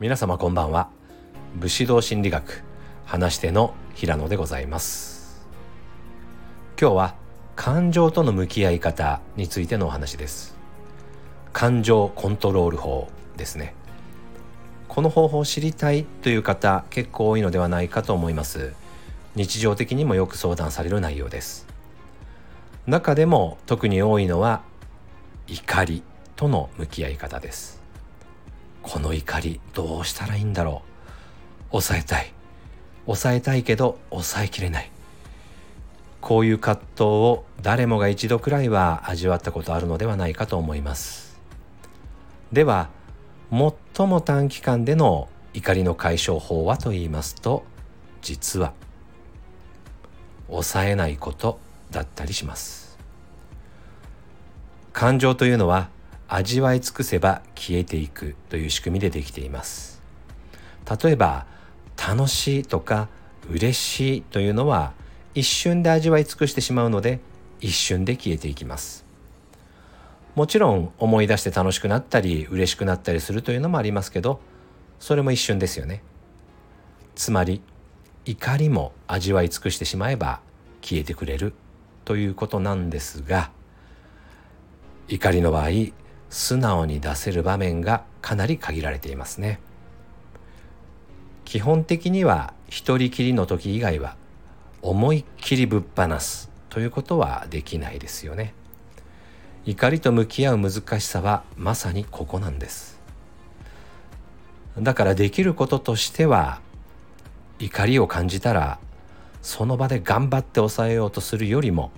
皆様こんばんは。武士道心理学話し手の平野でございます。今日は感情との向き合い方についてのお話です。感情コントロール法ですね。この方法を知りたいという方結構多いのではないかと思います。日常的にもよく相談される内容です。中でも特に多いのは怒りとの向き合い方です。この怒りどうしたらいいんだろう？抑えたい。抑えたいけど抑えきれない。こういう葛藤を誰もが一度くらいは味わったことあるのではないかと思います。では最も短期間での怒りの解消法はと言いますと実は抑えないことだったりします。感情というのは味わい尽くせば消えていくという仕組みでできています。例えば楽しいとか嬉しいというのは一瞬で味わい尽くしてしまうので一瞬で消えていきます。もちろん思い出して楽しくなったり嬉しくなったりするというのもありますけどそれも一瞬ですよね。つまり怒りも味わい尽くしてしまえば消えてくれるということなんですが怒りの場合素直に出せる場面がかなり限られていますね。基本的には一人きりの時以外は思いっきりぶっ放すということはできないですよね。怒りと向き合う難しさはまさにここなんです。だからできることとしては怒りを感じたらその場で頑張って抑えようとするよりも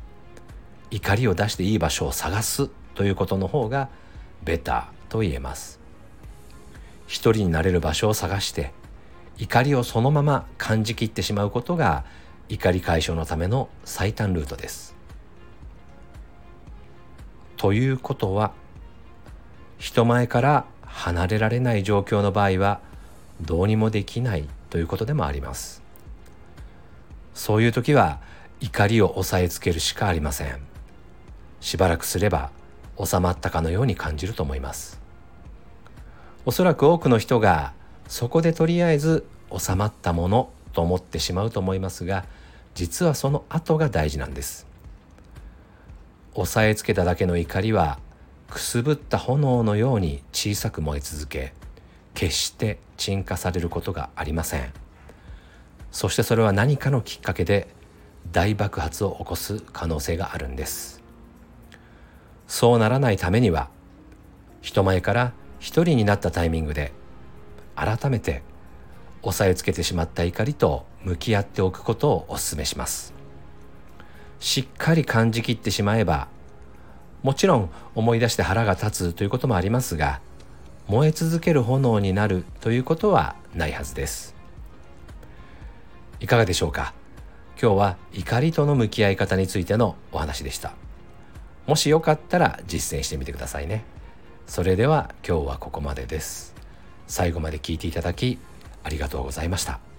怒りを出していい場所を探すということの方がベターと言えます。一人になれる場所を探して怒りをそのまま感じきってしまうことが怒り解消のための最短ルートです。ということは人前から離れられない状況の場合はどうにもできないということでもあります。そういう時は怒りを抑えつけるしかありません。しばらくすれば収まったかのように感じると思います。おそらく多くの人がそこでとりあえず収まったものと思ってしまうと思いますが実はその後が大事なんです。押さえつけただけの怒りはくすぶった炎のように小さく燃え続け決して鎮火されることがありません。そしてそれは何かのきっかけで大爆発を起こす可能性があるんです。そうならないためには人前から一人になったタイミングで改めて押さえつけてしまった怒りと向き合っておくことをお勧めします。しっかり感じきってしまえばもちろん思い出して腹が立つということもありますが燃え続ける炎になるということはないはずです。いかがでしょうか？今日は怒りとの向き合い方についてのお話でした。もしよかったら実践してみてくださいね。それでは今日はここまでです。最後まで聞いていただきありがとうございました。